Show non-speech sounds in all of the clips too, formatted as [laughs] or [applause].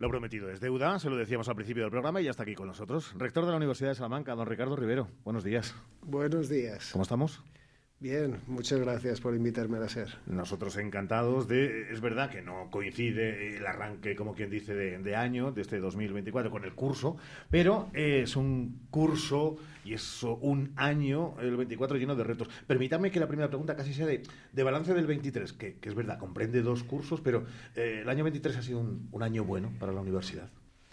Lo prometido es deuda, se lo decíamos al principio del programa y ya está aquí con nosotros. Rector de la Universidad de Salamanca, don Ricardo Rivero. Buenos días. Buenos días. ¿Cómo estamos? Bien, muchas gracias por invitarme a ser. Nosotros encantados de... Es verdad que no coincide el arranque, como quien dice, de, año, de este 2024, con el curso, pero es un curso y es un año, el 24, lleno de retos. Permítame que la primera pregunta casi sea de, balance del 23, que, es verdad, comprende dos cursos, pero eh, el año 23 ha sido un año bueno para la universidad.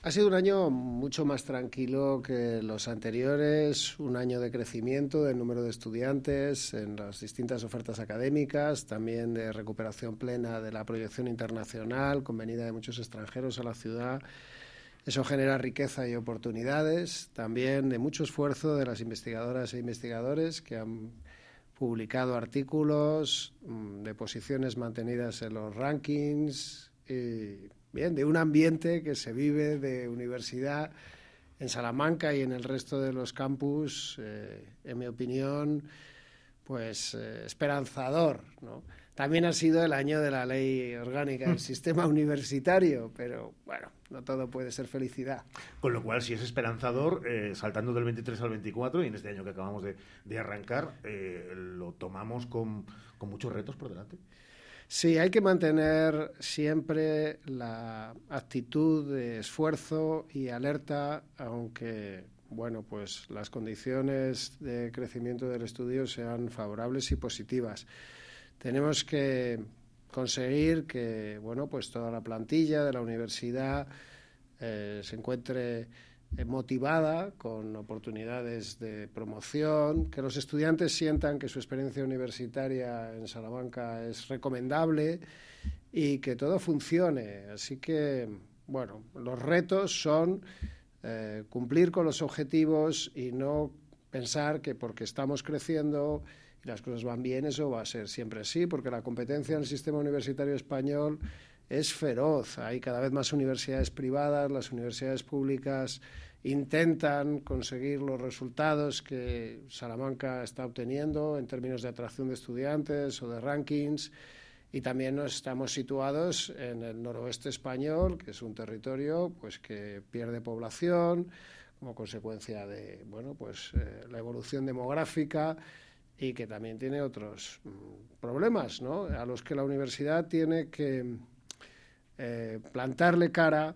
Ha sido un año mucho más tranquilo que los anteriores, un año de crecimiento del número de estudiantes en las distintas ofertas académicas, también de recuperación plena de la proyección internacional, con venida de muchos extranjeros a la ciudad. Eso genera riqueza y oportunidades, también de mucho esfuerzo de las investigadoras e investigadores que han publicado artículos mm, de posiciones mantenidas en los rankings bien, de un ambiente que se vive de universidad en Salamanca y en el resto de los campus, eh, en mi opinión, pues eh, esperanzador. ¿no? También ha sido el año de la ley orgánica del [laughs] sistema universitario, pero bueno, no todo puede ser felicidad. Con lo cual, si es esperanzador, eh, saltando del 23 al 24, y en este año que acabamos de, de arrancar, lo tomamos con, con muchos retos por delante. Sí, hay que mantener siempre la actitud de esfuerzo y alerta, aunque bueno, pues las condiciones de crecimiento del estudio sean favorables y positivas. Tenemos que conseguir que bueno, pues toda la plantilla de la universidad eh, se encuentre motivada, con oportunidades de promoción, que los estudiantes sientan que su experiencia universitaria en Salamanca es recomendable y que todo funcione. Así que, bueno, los retos son eh, cumplir con los objetivos y no pensar que porque estamos creciendo y las cosas van bien, eso va a ser siempre así, porque la competencia en el sistema universitario español es feroz. Hay cada vez más universidades privadas, las universidades públicas intentan conseguir los resultados que Salamanca está obteniendo en términos de atracción de estudiantes o de rankings. Y también nos estamos situados en el noroeste español, que es un territorio pues que pierde población como consecuencia de bueno pues eh, la evolución demográfica y que también tiene otros mm, problemas, ¿no? A los que la universidad tiene que eh, plantarle cara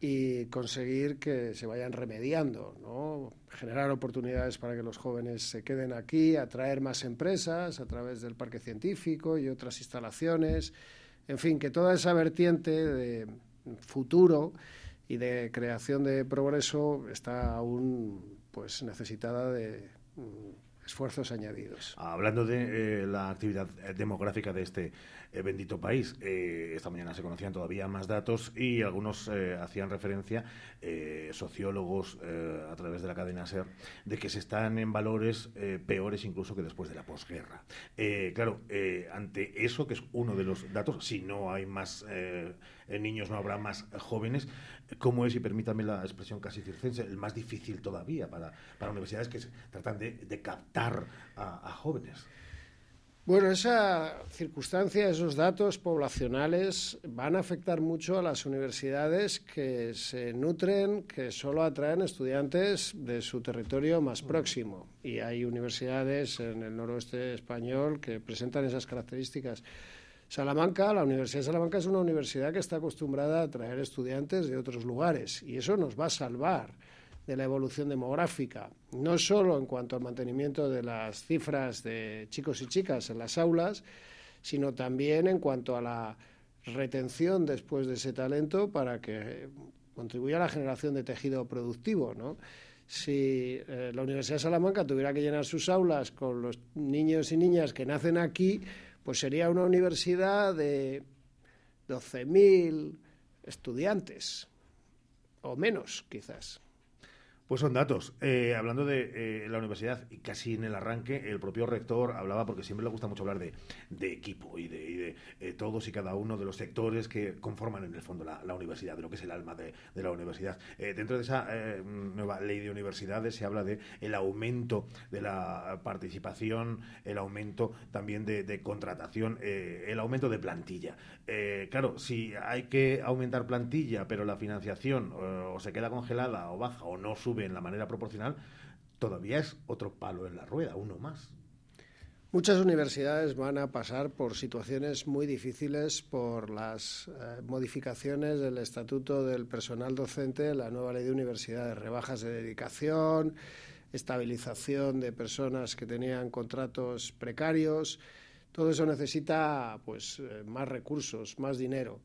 y conseguir que se vayan remediando, ¿no? generar oportunidades para que los jóvenes se queden aquí, atraer más empresas a través del parque científico y otras instalaciones, en fin, que toda esa vertiente de futuro y de creación de progreso está aún pues necesitada de esfuerzos añadidos. Hablando de eh, la actividad demográfica de este eh, bendito país, eh, esta mañana se conocían todavía más datos y algunos hacían referencia, sociólogos a través de la cadena SER, de que se están en valores peores incluso que después de la posguerra. claro, ante eso, que es uno de los datos, si no hay más niños, no habrá más jóvenes, ¿cómo es, y permítame la expresión casi circense, el más difícil todavía para, para universidades que tratan de, de captar a, jóvenes. Bueno, esa circunstancia, esos datos poblacionales van a afectar mucho a las universidades que se nutren, que solo atraen estudiantes de su territorio más próximo. Y hay universidades en el noroeste español que presentan esas características. Salamanca, la Universidad de Salamanca es una universidad que está acostumbrada a atraer estudiantes de otros lugares y eso nos va a salvar de la evolución demográfica, no solo en cuanto al mantenimiento de las cifras de chicos y chicas en las aulas, sino también en cuanto a la retención después de ese talento para que contribuya a la generación de tejido productivo, ¿no? Si eh, la Universidad de Salamanca tuviera que llenar sus aulas con los niños y niñas que nacen aquí, pues sería una universidad de 12.000 estudiantes, o menos quizás. Pues son datos. Eh, hablando de eh, la universidad, y casi en el arranque, el propio rector hablaba, porque siempre le gusta mucho hablar de, equipo y de, eh, todos y cada uno de los sectores que conforman en el fondo la, universidad, de lo que es el alma de, la universidad. dentro de esa nueva ley de universidades se habla de el aumento de la participación, el aumento también de, contratación, el aumento de plantilla. claro, si hay que aumentar plantilla, pero la financiación o se queda congelada o baja o no sube, en la manera proporcional, todavía es otro palo en la rueda, uno más. Muchas universidades van a pasar por situaciones muy difíciles por las eh, modificaciones del estatuto del personal docente, la nueva ley de universidades, rebajas de dedicación, estabilización de personas que tenían contratos precarios. Todo eso necesita pues eh, más recursos, más dinero.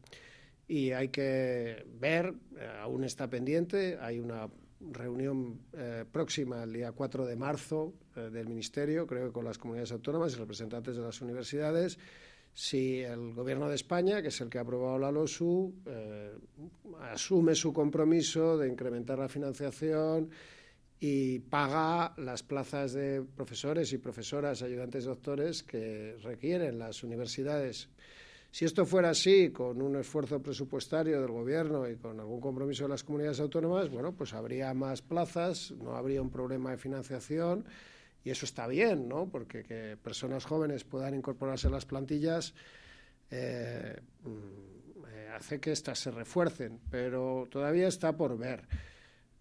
Y hay que ver, eh, aún está pendiente, hay una reunión eh, próxima el día 4 de marzo eh, del Ministerio, creo que con las comunidades autónomas y representantes de las universidades, si el Gobierno de España, que es el que ha aprobado la LOSU, eh, asume su compromiso de incrementar la financiación y paga las plazas de profesores y profesoras, ayudantes doctores que requieren las universidades. Si esto fuera así, con un esfuerzo presupuestario del Gobierno y con algún compromiso de las comunidades autónomas, bueno, pues habría más plazas, no habría un problema de financiación y eso está bien, ¿no? Porque que personas jóvenes puedan incorporarse a las plantillas eh, mm, eh, hace que éstas se refuercen, pero todavía está por ver.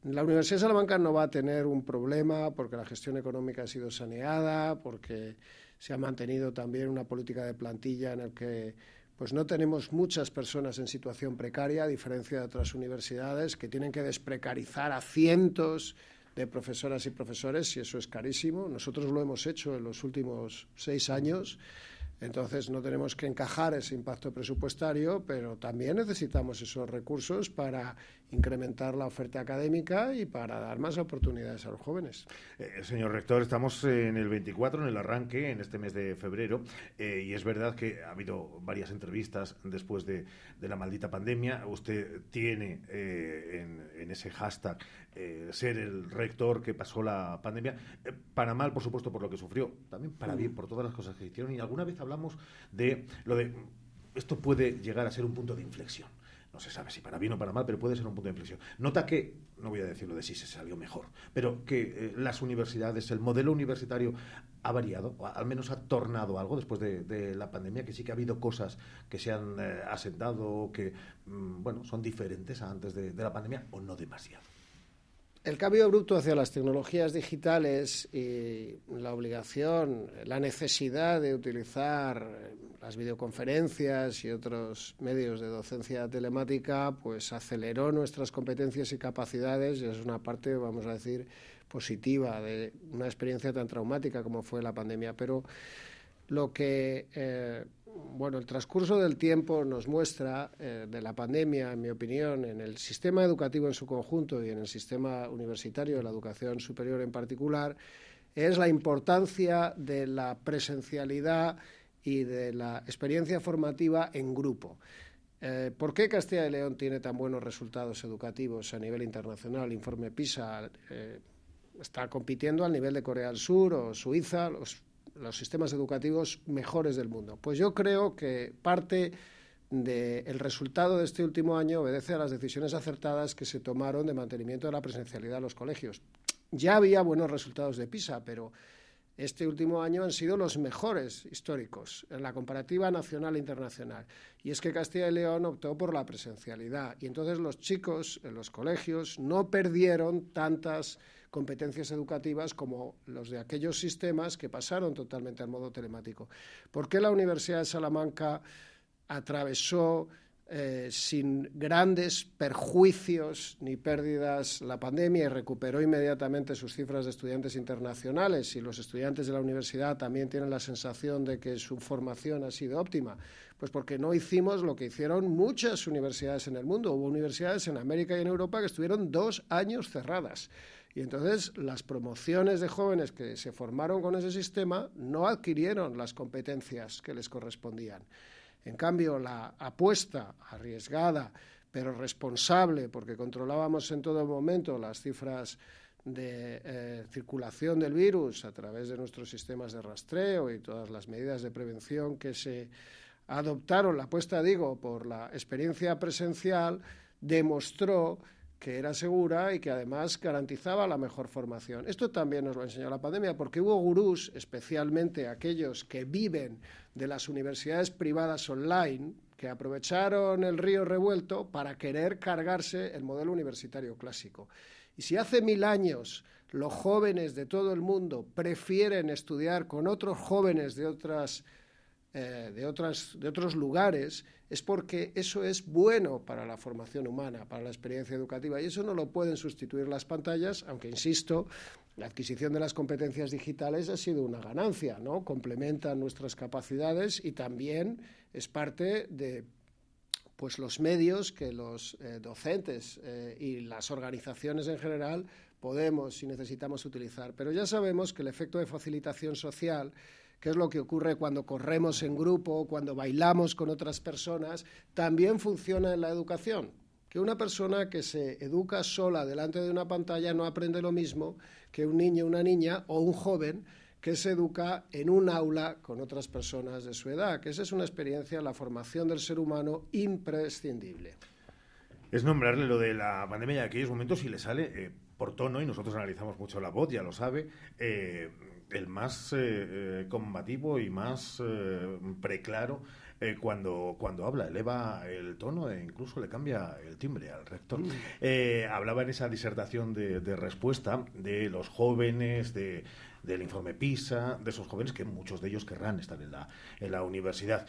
La Universidad de Salamanca no va a tener un problema porque la gestión económica ha sido saneada, porque se ha mantenido también una política de plantilla en la que pues no tenemos muchas personas en situación precaria, a diferencia de otras universidades que tienen que desprecarizar a cientos de profesoras y profesores, y eso es carísimo. Nosotros lo hemos hecho en los últimos seis años. Entonces no tenemos que encajar ese impacto presupuestario, pero también necesitamos esos recursos para incrementar la oferta académica y para dar más oportunidades a los jóvenes. Eh, señor rector, estamos en el 24, en el arranque, en este mes de febrero, eh, y es verdad que ha habido varias entrevistas después de, la maldita pandemia. Usted tiene eh, en, ese hashtag ser el rector que pasó la pandemia, para mal, por supuesto, por lo que sufrió, también para bien, por todas las cosas que hicieron, y alguna vez hablamos de lo de esto puede llegar a ser un punto de inflexión no se sabe si para bien o para mal, pero puede ser un punto de inflexión. Nota que, no voy a decirlo de si se salió mejor, pero que eh, las universidades, el modelo universitario ha variado, o al menos ha tornado algo después de, la pandemia, que sí que ha habido cosas que se han eh, asentado, que, mm, bueno, son diferentes a antes de la pandemia, o no demasiado. El cambio abrupto hacia las tecnologías digitales y la obligación, la necesidad de utilizar las videoconferencias y otros medios de docencia telemática, pues aceleró nuestras competencias y capacidades y es una parte, vamos a decir, positiva de una experiencia tan traumática como fue la pandemia. Pero lo que eh, bueno, el transcurso del tiempo nos muestra eh, de la pandemia, en mi opinión, en el sistema educativo en su conjunto y en el sistema universitario de la educación superior en particular, es la importancia de la presencialidad y de la experiencia formativa en grupo. Eh, ¿Por qué Castilla y León tiene tan buenos resultados educativos a nivel internacional? El informe PISA está compitiendo al nivel de Corea del Sur o Suiza, los los sistemas educativos mejores del mundo. Pues yo creo que parte del resultado de este último año obedece a las decisiones acertadas que se tomaron de mantenimiento de la presencialidad en los colegios. Ya había buenos resultados de PISA, pero este último año han sido los mejores históricos en la comparativa nacional e internacional. Y es que Castilla y León optó por la presencialidad. Y entonces los chicos en los colegios no perdieron tantas competencias educativas como los de aquellos sistemas que pasaron totalmente al modo telemático. ¿Por qué la Universidad de Salamanca atravesó eh, sin grandes perjuicios ni pérdidas la pandemia y recuperó inmediatamente sus cifras de estudiantes internacionales y los estudiantes de la universidad también tienen la sensación de que su formación ha sido óptima? Pues porque no hicimos lo que hicieron muchas universidades en el mundo. Hubo universidades en América y en Europa que estuvieron dos años cerradas. Y entonces las promociones de jóvenes que se formaron con ese sistema no adquirieron las competencias que les correspondían. En cambio, la apuesta arriesgada, pero responsable, porque controlábamos en todo momento las cifras de eh, circulación del virus a través de nuestros sistemas de rastreo y todas las medidas de prevención que se adoptaron, la apuesta, digo, por la experiencia presencial, demostró que era segura y que además garantizaba la mejor formación. Esto también nos lo enseñó la pandemia, porque hubo gurús, especialmente aquellos que viven de las universidades privadas online, que aprovecharon el río revuelto para querer cargarse el modelo universitario clásico. Y si hace mil años los jóvenes de todo el mundo prefieren estudiar con otros jóvenes de otras eh, de, de otros lugares, es porque eso es bueno para la formación humana, para la experiencia educativa. Y eso no lo pueden sustituir las pantallas, aunque, insisto, la adquisición de las competencias digitales ha sido una ganancia, ¿no? Complementan nuestras capacidades y también es parte de pues los medios que los eh, docentes eh, y las organizaciones en general podemos y necesitamos utilizar. Pero ya sabemos que el efecto de facilitación social que es lo que ocurre cuando corremos en grupo, cuando bailamos con otras personas, también funciona en la educación. Que una persona que se educa sola delante de una pantalla no aprende lo mismo que un niño, una niña o un joven que se educa en un aula con otras personas de su edad, que esa es una experiencia, la formación del ser humano imprescindible. Es nombrarle lo de la pandemia de aquellos momentos y le sale eh, por tono, y nosotros analizamos mucho la voz, ya lo sabe, eh, el más eh, eh, combativo y más eh, preclaro cuando, cuando habla, eleva el tono e incluso le cambia el timbre al rector. Mm. hablaba en esa disertación de, respuesta de los jóvenes, de, del informe PISA, de esos jóvenes que muchos de ellos querrán estar en la, en la universidad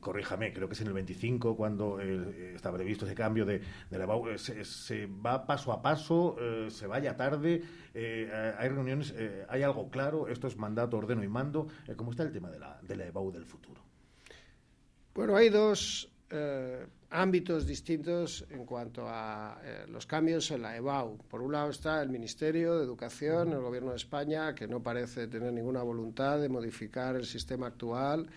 corríjame, creo que es en el 25 cuando eh, está previsto ese cambio de, la eh, se, va paso a paso, eh, se vaya tarde, hay reuniones, hay algo claro, esto es mandato, ordeno y mando. ¿Cómo está el tema de la, de la EBAU del futuro? Bueno, hay dos ámbitos distintos en cuanto a los cambios en la EBAU. Por un lado está el Ministerio de Educación, el Gobierno de España, que no parece tener ninguna voluntad de modificar el sistema actual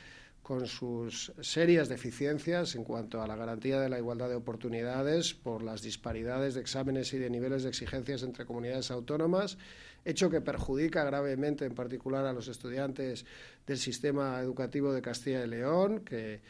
con sus serias deficiencias en cuanto a la garantía de la igualdad de oportunidades por las disparidades de exámenes y de niveles de exigencias entre comunidades autónomas, hecho que perjudica gravemente en particular a los estudiantes del sistema educativo de Castilla y León, que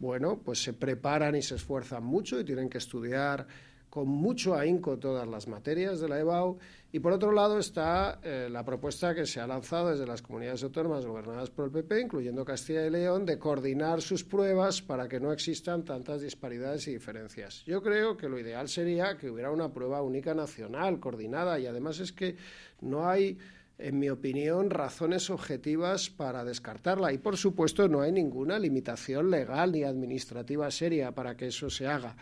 bueno, pues se preparan y se esfuerzan mucho y tienen que estudiar con mucho ahínco todas las materias de la EBAU y por otro lado está eh, la propuesta que se ha lanzado desde las comunidades autónomas gobernadas por el PP, incluyendo Castilla y León, de coordinar sus pruebas para que no existan tantas disparidades y diferencias. Yo creo que lo ideal sería que hubiera una prueba única nacional, coordinada, y además es que no hay en mi opinión, razones objetivas para descartarla. Y, por supuesto, no hay ninguna limitación legal ni administrativa seria para que eso se haga.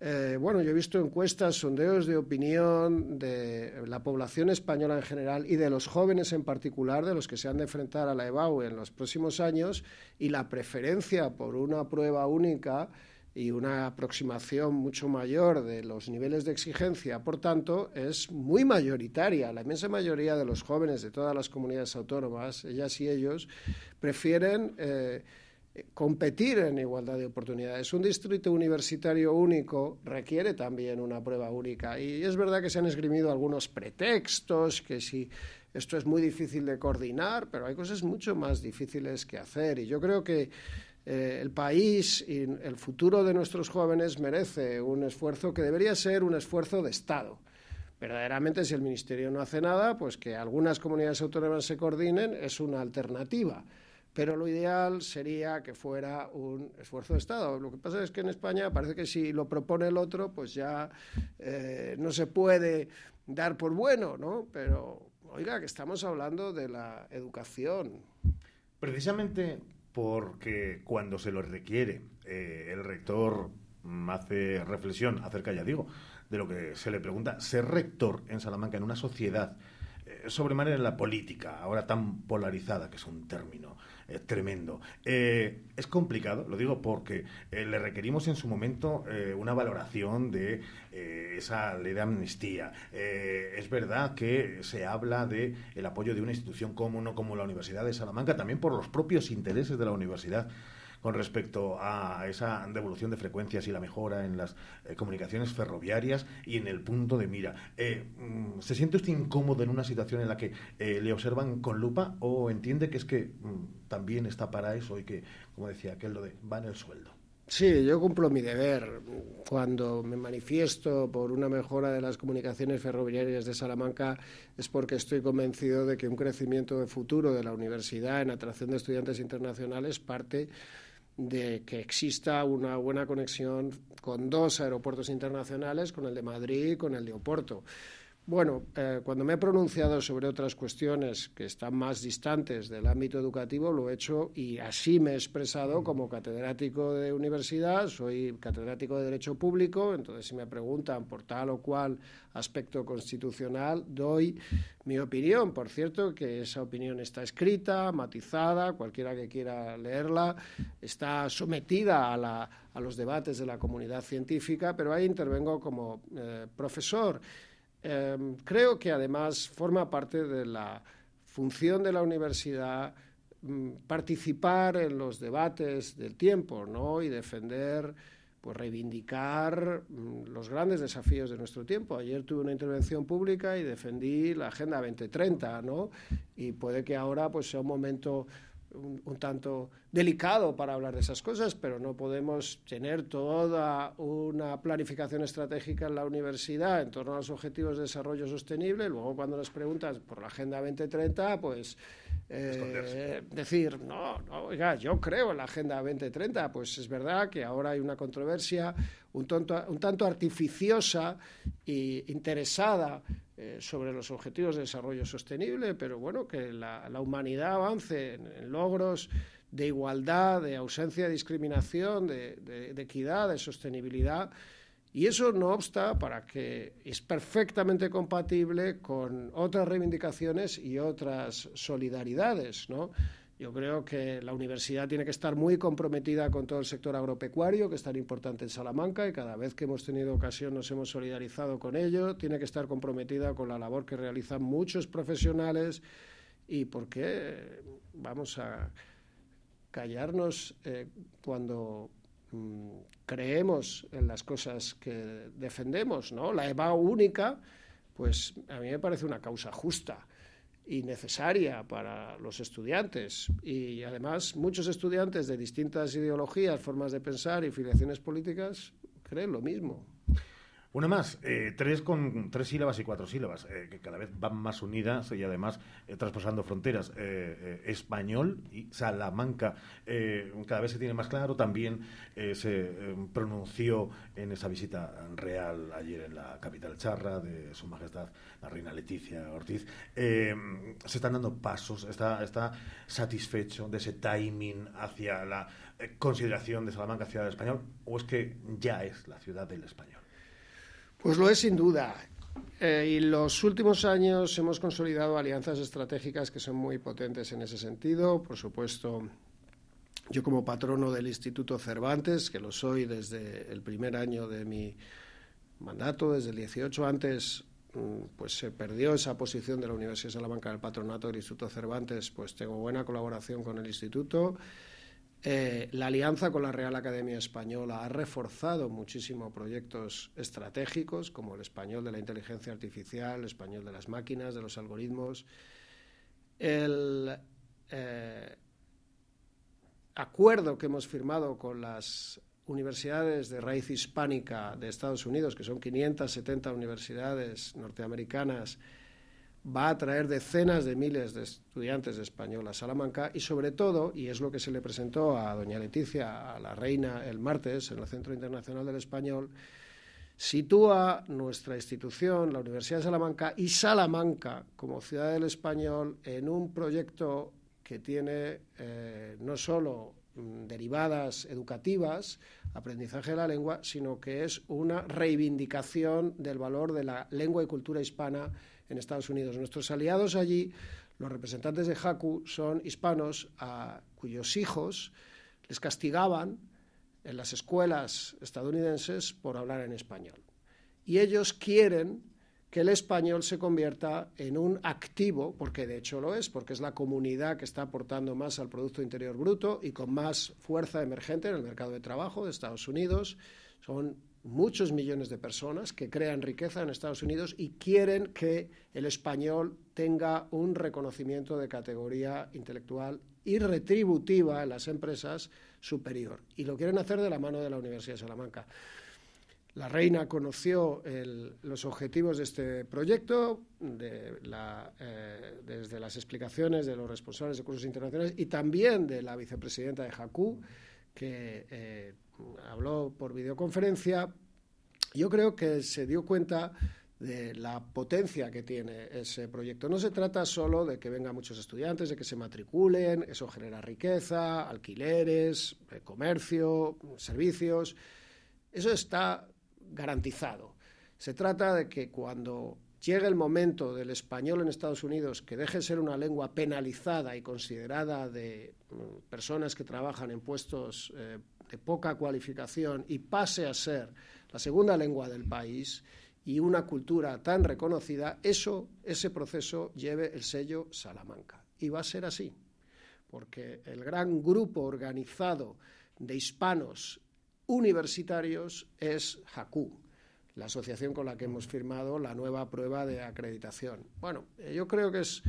Eh, bueno, yo he visto encuestas, sondeos de opinión de la población española en general y de los jóvenes en particular, de los que se han de enfrentar a la EBAU en los próximos años, y la preferencia por una prueba única y una aproximación mucho mayor de los niveles de exigencia, por tanto, es muy mayoritaria. La inmensa mayoría de los jóvenes de todas las comunidades autónomas, ellas y ellos, prefieren. Eh, competir en igualdad de oportunidades. Un distrito universitario único requiere también una prueba única. Y es verdad que se han esgrimido algunos pretextos, que si esto es muy difícil de coordinar, pero hay cosas mucho más difíciles que hacer. Y yo creo que eh, el país y el futuro de nuestros jóvenes merece un esfuerzo que debería ser un esfuerzo de Estado. Verdaderamente si el Ministerio no hace nada, pues que algunas comunidades autónomas se coordinen es una alternativa pero lo ideal sería que fuera un esfuerzo de Estado. Lo que pasa es que en España parece que si lo propone el otro, pues ya eh, no se puede dar por bueno, ¿no? Pero, oiga, que estamos hablando de la educación. Precisamente porque cuando se lo requiere, eh, el rector hace reflexión acerca, ya digo, de lo que se le pregunta, ser rector en Salamanca en una sociedad eh, sobremanera en la política, ahora tan polarizada, que es un término eh, tremendo. Eh, es complicado, lo digo porque le requerimos en su momento una valoración de esa ley de amnistía. es verdad que se habla de el apoyo de una institución como, como la Universidad de Salamanca, también por los propios intereses de la universidad. Con respecto a esa devolución de frecuencias y la mejora en las eh, comunicaciones ferroviarias y en el punto de mira. Eh, mm, ¿Se siente usted incómodo en una situación en la que eh, le observan con lupa o entiende que es que mm, también está para eso y que, como decía aquel, lo de va en el sueldo? Sí, yo cumplo mi deber. Cuando me manifiesto por una mejora de las comunicaciones ferroviarias de Salamanca es porque estoy convencido de que un crecimiento de futuro de la universidad en atracción de estudiantes internacionales parte de que exista una buena conexión con dos aeropuertos internacionales, con el de Madrid y con el de Oporto. Bueno, eh, cuando me he pronunciado sobre otras cuestiones que están más distantes del ámbito educativo, lo he hecho y así me he expresado como catedrático de universidad, soy catedrático de Derecho Público, entonces si me preguntan por tal o cual aspecto constitucional, doy mi opinión. Por cierto, que esa opinión está escrita, matizada, cualquiera que quiera leerla, está sometida a, los debates de la comunidad científica, pero ahí intervengo como eh, profesor. Em, creo que además forma parte de la función de la universidad mm, participar en los debates del tiempo ¿no? y defender, pues reivindicar mm, los grandes desafíos de nuestro tiempo. Ayer tuve una intervención pública y defendí la Agenda 2030 ¿no? y puede que ahora pues, sea un momento un, tanto delicado para hablar de esas cosas, pero no podemos tener toda una planificación estratégica en la universidad en torno a los objetivos de desarrollo sostenible. Luego, cuando nos preguntas por la Agenda 2030, pues eh, decir, no, no, oiga, yo creo en la Agenda 2030. Pues es verdad que ahora hay una controversia un, un tanto artificiosa e interesada eh, sobre los objetivos de desarrollo sostenible, pero bueno, que la, humanidad avance en, logros de igualdad, de ausencia de discriminación, de, equidad, de sostenibilidad. Y eso no obsta para que es perfectamente compatible con otras reivindicaciones y otras solidaridades, ¿no? Yo creo que la universidad tiene que estar muy comprometida con todo el sector agropecuario, que es tan importante en Salamanca, y cada vez que hemos tenido ocasión nos hemos solidarizado con ello. Tiene que estar comprometida con la labor que realizan muchos profesionales y por qué vamos a callarnos eh, cuando mm, creemos en las cosas que defendemos, ¿no? La EVA única, pues a mí me parece una causa justa y necesaria para los estudiantes. Y además muchos estudiantes de distintas ideologías, formas de pensar y filiaciones políticas creen lo mismo. Una más, eh, tres con tres sílabas y cuatro sílabas, eh, que cada vez van más unidas y además eh, traspasando fronteras. español y Salamanca cada vez se tiene más claro. También se pronunció en esa visita real ayer en la capital charra de Su Majestad la Reina Leticia Ortiz. se están dando pasos, está, está satisfecho de ese timing hacia la consideración de Salamanca ciudad del español o es que ya es la ciudad del español. Pues lo es sin duda. Eh, y los últimos años hemos consolidado alianzas estratégicas que son muy potentes en ese sentido. Por supuesto, yo como patrono del Instituto Cervantes, que lo soy desde el primer año de mi mandato, desde el 18 antes, mm, pues se perdió esa posición de la Universidad de Salamanca del patronato del Instituto Cervantes, pues tengo buena colaboración con el Instituto eh, la alianza con la Real Academia Española ha reforzado muchísimo proyectos estratégicos como el español de la inteligencia artificial, el español de las máquinas, de los algoritmos. El eh, acuerdo que hemos firmado con las universidades de raíz hispánica de Estados Unidos, que son 570 universidades norteamericanas, va a traer decenas de miles de estudiantes de español a Salamanca y sobre todo, y es lo que se le presentó a doña Leticia, a la reina, el martes en el Centro Internacional del Español, sitúa nuestra institución, la Universidad de Salamanca y Salamanca como ciudad del español en un proyecto que tiene eh, no solo mm, derivadas educativas, aprendizaje de la lengua, sino que es una reivindicación del valor de la lengua y cultura hispana en Estados Unidos. Nuestros aliados allí, los representantes de Haku, son hispanos a cuyos hijos les castigaban en las escuelas estadounidenses por hablar en español. Y ellos quieren que el español se convierta en un activo, porque de hecho lo es, porque es la comunidad que está aportando más al Producto Interior Bruto y con más fuerza emergente en el mercado de trabajo de Estados Unidos. Son muchos millones de personas que crean riqueza en Estados Unidos y quieren que el español tenga un reconocimiento de categoría intelectual y retributiva en las empresas superior. Y lo quieren hacer de la mano de la Universidad de Salamanca. La reina conoció los objetivos de este proyecto de eh, desde las explicaciones de los responsables de cursos internacionales y también de la vicepresidenta de JACU, que eh, habló por videoconferencia. Yo creo que se dio cuenta de la potencia que tiene ese proyecto. No se trata solo de que vengan muchos estudiantes, de que se matriculen, eso genera riqueza, alquileres, eh, comercio, servicios. Eso está garantizado. Se trata de que cuando llegue el momento del español en Estados Unidos que deje de ser una lengua penalizada y considerada de mm, personas que trabajan en puestos eh, de poca cualificación y pase a ser la segunda lengua del país y una cultura tan reconocida, eso, ese proceso lleve el sello Salamanca. Y va a ser así, porque el gran grupo organizado de hispanos universitarios es JACU, la asociación con la que hemos firmado la nueva prueba de acreditación. Bueno, eh, yo creo que es,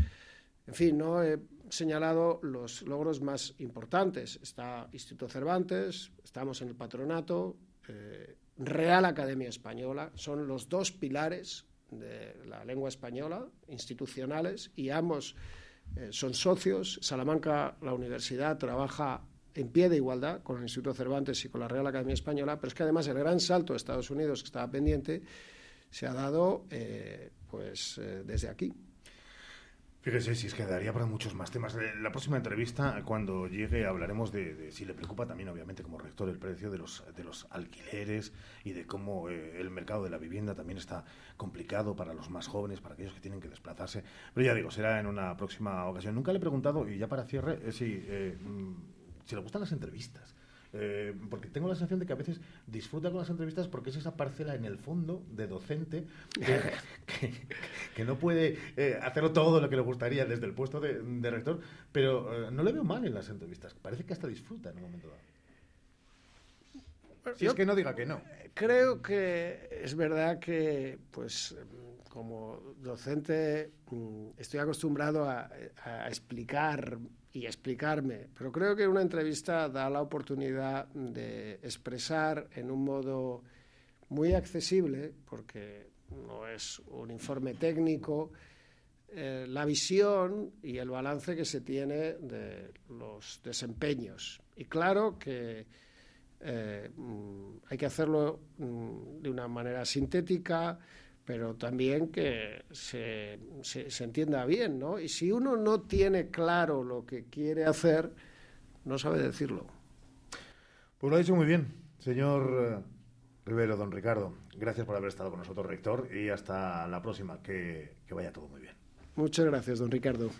en fin, no he señalado los logros más importantes. Está Instituto Cervantes, estamos en el patronato, eh, Real Academia Española, son los dos pilares de la lengua española, institucionales, y ambos eh, son socios. Salamanca, la universidad, trabaja en pie de igualdad con el Instituto Cervantes y con la Real Academia Española, pero es que además el gran salto de Estados Unidos que estaba pendiente se ha dado eh, pues desde aquí. Fíjese, si es que daría para muchos más temas. Eh, la próxima entrevista, cuando llegue, hablaremos de, si le preocupa también, obviamente, como rector, el precio de los, de los alquileres y de cómo el mercado de la vivienda también está complicado para los más jóvenes, para aquellos que tienen que desplazarse. Pero ya digo, será en una próxima ocasión. Nunca le he preguntado, y ya para cierre, si si le gustan las entrevistas. Eh, porque tengo la sensación de que a veces disfruta con las entrevistas porque es esa parcela en el fondo de docente que, [laughs] no puede eh, hacerlo todo lo que le gustaría desde el puesto de, rector, pero eh, no le veo mal en las entrevistas. Parece que hasta disfruta en un momento dado. Si es que no diga que no. Creo que es verdad que, pues, como docente, mm, estoy acostumbrado a explicar y explicarme. Pero creo que una entrevista da la oportunidad de expresar en un modo muy accesible, porque no es un informe técnico, eh, la visión y el balance que se tiene de los desempeños. Y claro que eh, mm, hay que hacerlo mm, de una manera sintética, pero también que se, se, entienda bien, ¿no? Y si uno no tiene claro lo que quiere hacer, no sabe decirlo. Pues lo ha dicho muy bien, señor eh, Rivero, don Ricardo. Gracias por haber estado con nosotros, rector, y hasta la próxima. Que, que vaya todo muy bien. Muchas gracias, don Ricardo.